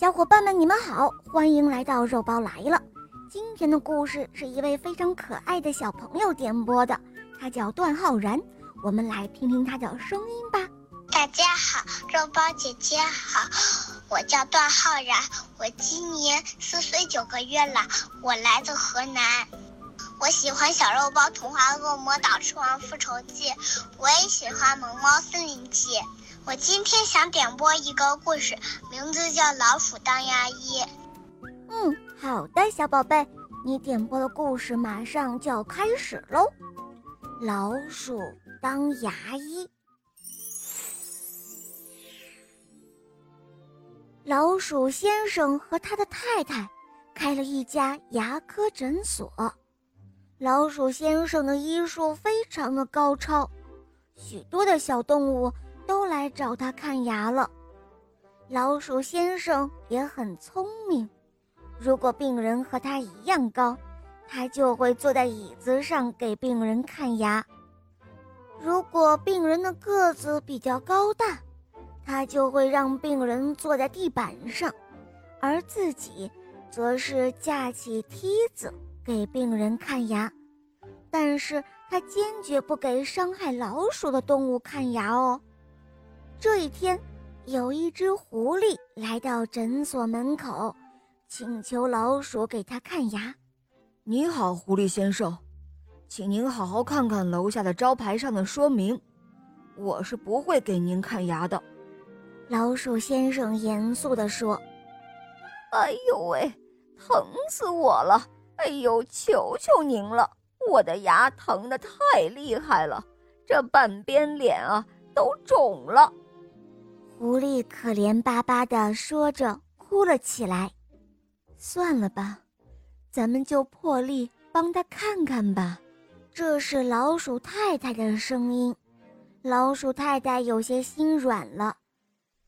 小伙伴们，你们好，欢迎来到肉包来了。今天的故事是一位非常可爱的小朋友点播的，他叫段浩然。我们来听听他的声音吧。大家好，肉包姐姐好，我叫段浩然，我今年四岁九个月了，我来自河南。我喜欢《小肉包童话恶魔岛狮王复仇记》，我也喜欢《萌猫森林记》。我今天想点播一个故事，名字叫《老鼠当牙医》。嗯，好的，小宝贝，你点播的故事马上就要开始喽。老鼠当牙医。老鼠先生和他的太太开了一家牙科诊所。老鼠先生的医术非常的高超，许多的小动物。都来找他看牙了。老鼠先生也很聪明，如果病人和他一样高，他就会坐在椅子上给病人看牙；如果病人的个子比较高大，他就会让病人坐在地板上，而自己则是架起梯子给病人看牙。但是他坚决不给伤害老鼠的动物看牙哦。这一天，有一只狐狸来到诊所门口，请求老鼠给他看牙。你好，狐狸先生，请您好好看看楼下的招牌上的说明。我是不会给您看牙的。老鼠先生严肃地说：“哎呦喂，疼死我了！哎呦，求求您了，我的牙疼得太厉害了，这半边脸啊都肿了。”狐狸可怜巴巴地说着，哭了起来。算了吧，咱们就破例帮他看看吧。这是老鼠太太的声音。老鼠太太有些心软了。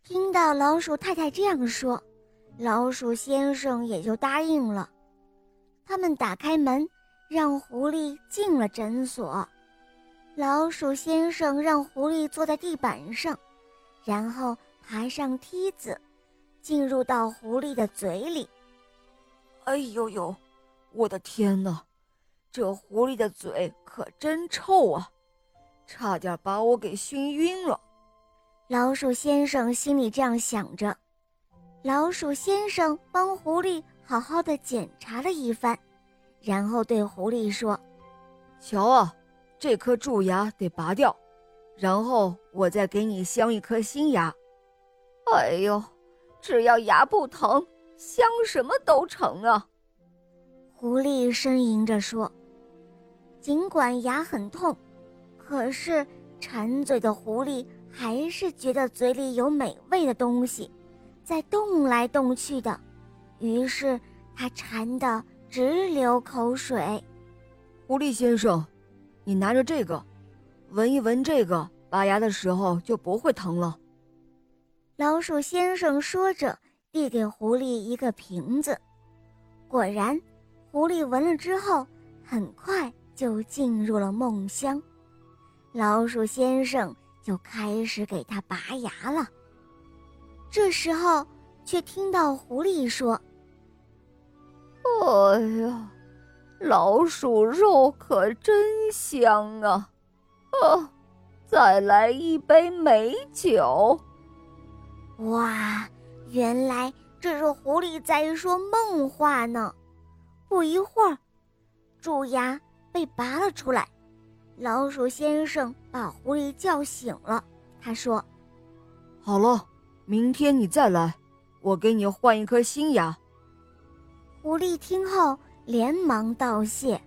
听到老鼠太太这样说，老鼠先生也就答应了。他们打开门，让狐狸进了诊所。老鼠先生让狐狸坐在地板上。然后爬上梯子，进入到狐狸的嘴里。哎呦呦，我的天哪，这狐狸的嘴可真臭啊，差点把我给熏晕了。老鼠先生心里这样想着。老鼠先生帮狐狸好好的检查了一番，然后对狐狸说：“瞧啊，这颗蛀牙得拔掉。”然后我再给你镶一颗新牙。哎呦，只要牙不疼，镶什么都成啊！狐狸呻吟着说：“尽管牙很痛，可是馋嘴的狐狸还是觉得嘴里有美味的东西，在动来动去的。于是它馋得直流口水。”狐狸先生，你拿着这个。闻一闻这个，拔牙的时候就不会疼了。老鼠先生说着，递给狐狸一个瓶子。果然，狐狸闻了之后，很快就进入了梦乡。老鼠先生就开始给它拔牙了。这时候，却听到狐狸说：“哎呀，老鼠肉可真香啊！”哦，再来一杯美酒。哇，原来这是狐狸在说梦话呢。不一会儿，蛀牙被拔了出来。老鼠先生把狐狸叫醒了，他说：“好了，明天你再来，我给你换一颗新牙。”狐狸听后连忙道谢。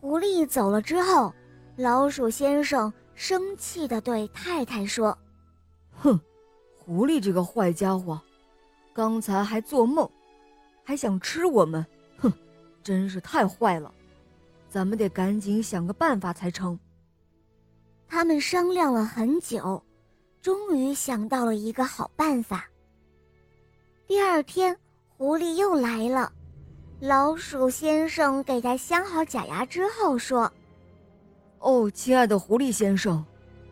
狐狸走了之后。老鼠先生生气地对太太说：“哼，狐狸这个坏家伙，刚才还做梦，还想吃我们，哼，真是太坏了！咱们得赶紧想个办法才成。”他们商量了很久，终于想到了一个好办法。第二天，狐狸又来了，老鼠先生给他镶好假牙之后说。哦，亲爱的狐狸先生，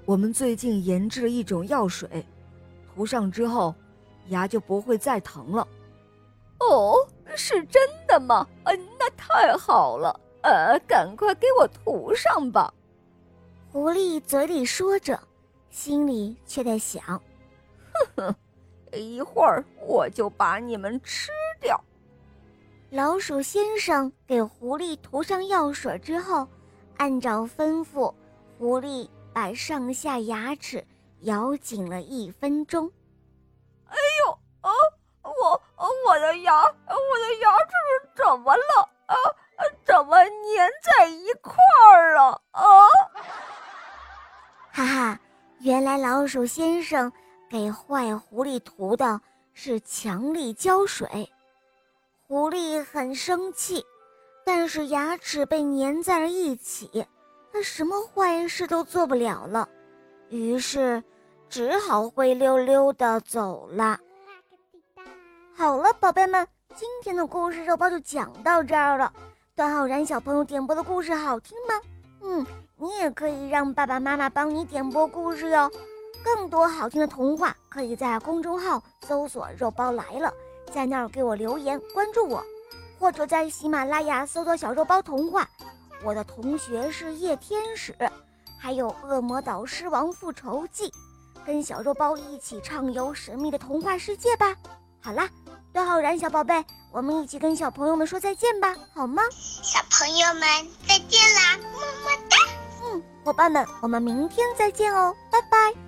我们最近研制了一种药水，涂上之后，牙就不会再疼了。哦，是真的吗？嗯，那太好了。呃，赶快给我涂上吧。狐狸嘴里说着，心里却在想：哼哼，一会儿我就把你们吃掉。老鼠先生给狐狸涂上药水之后，按照吩咐，狐狸把上下牙齿咬紧了一分钟。哎呦啊！我我的牙，我的牙齿怎么了啊？怎么粘在一块儿了啊？哈哈，原来老鼠先生给坏狐狸涂的是强力胶水。狐狸很生气，但是牙齿被粘在了一起，他什么坏事都做不了了，于是只好灰溜溜的走了。好了，宝贝们，今天的故事肉包就讲到这儿了。段浩然小朋友点播的故事好听吗？嗯，你也可以让爸爸妈妈帮你点播故事哟。更多好听的童话，可以在公众号搜索“肉包来了”。在那儿给我留言关注我，或者在喜马拉雅搜索“小肉包童话”。我的同学是夜天使，还有《恶魔岛狮王复仇记》，跟小肉包一起畅游神秘的童话世界吧。好啦，段浩然小宝贝，我们一起跟小朋友们说再见吧，好吗？小朋友们再见啦，么么哒。嗯，伙伴们，我们明天再见哦，拜拜。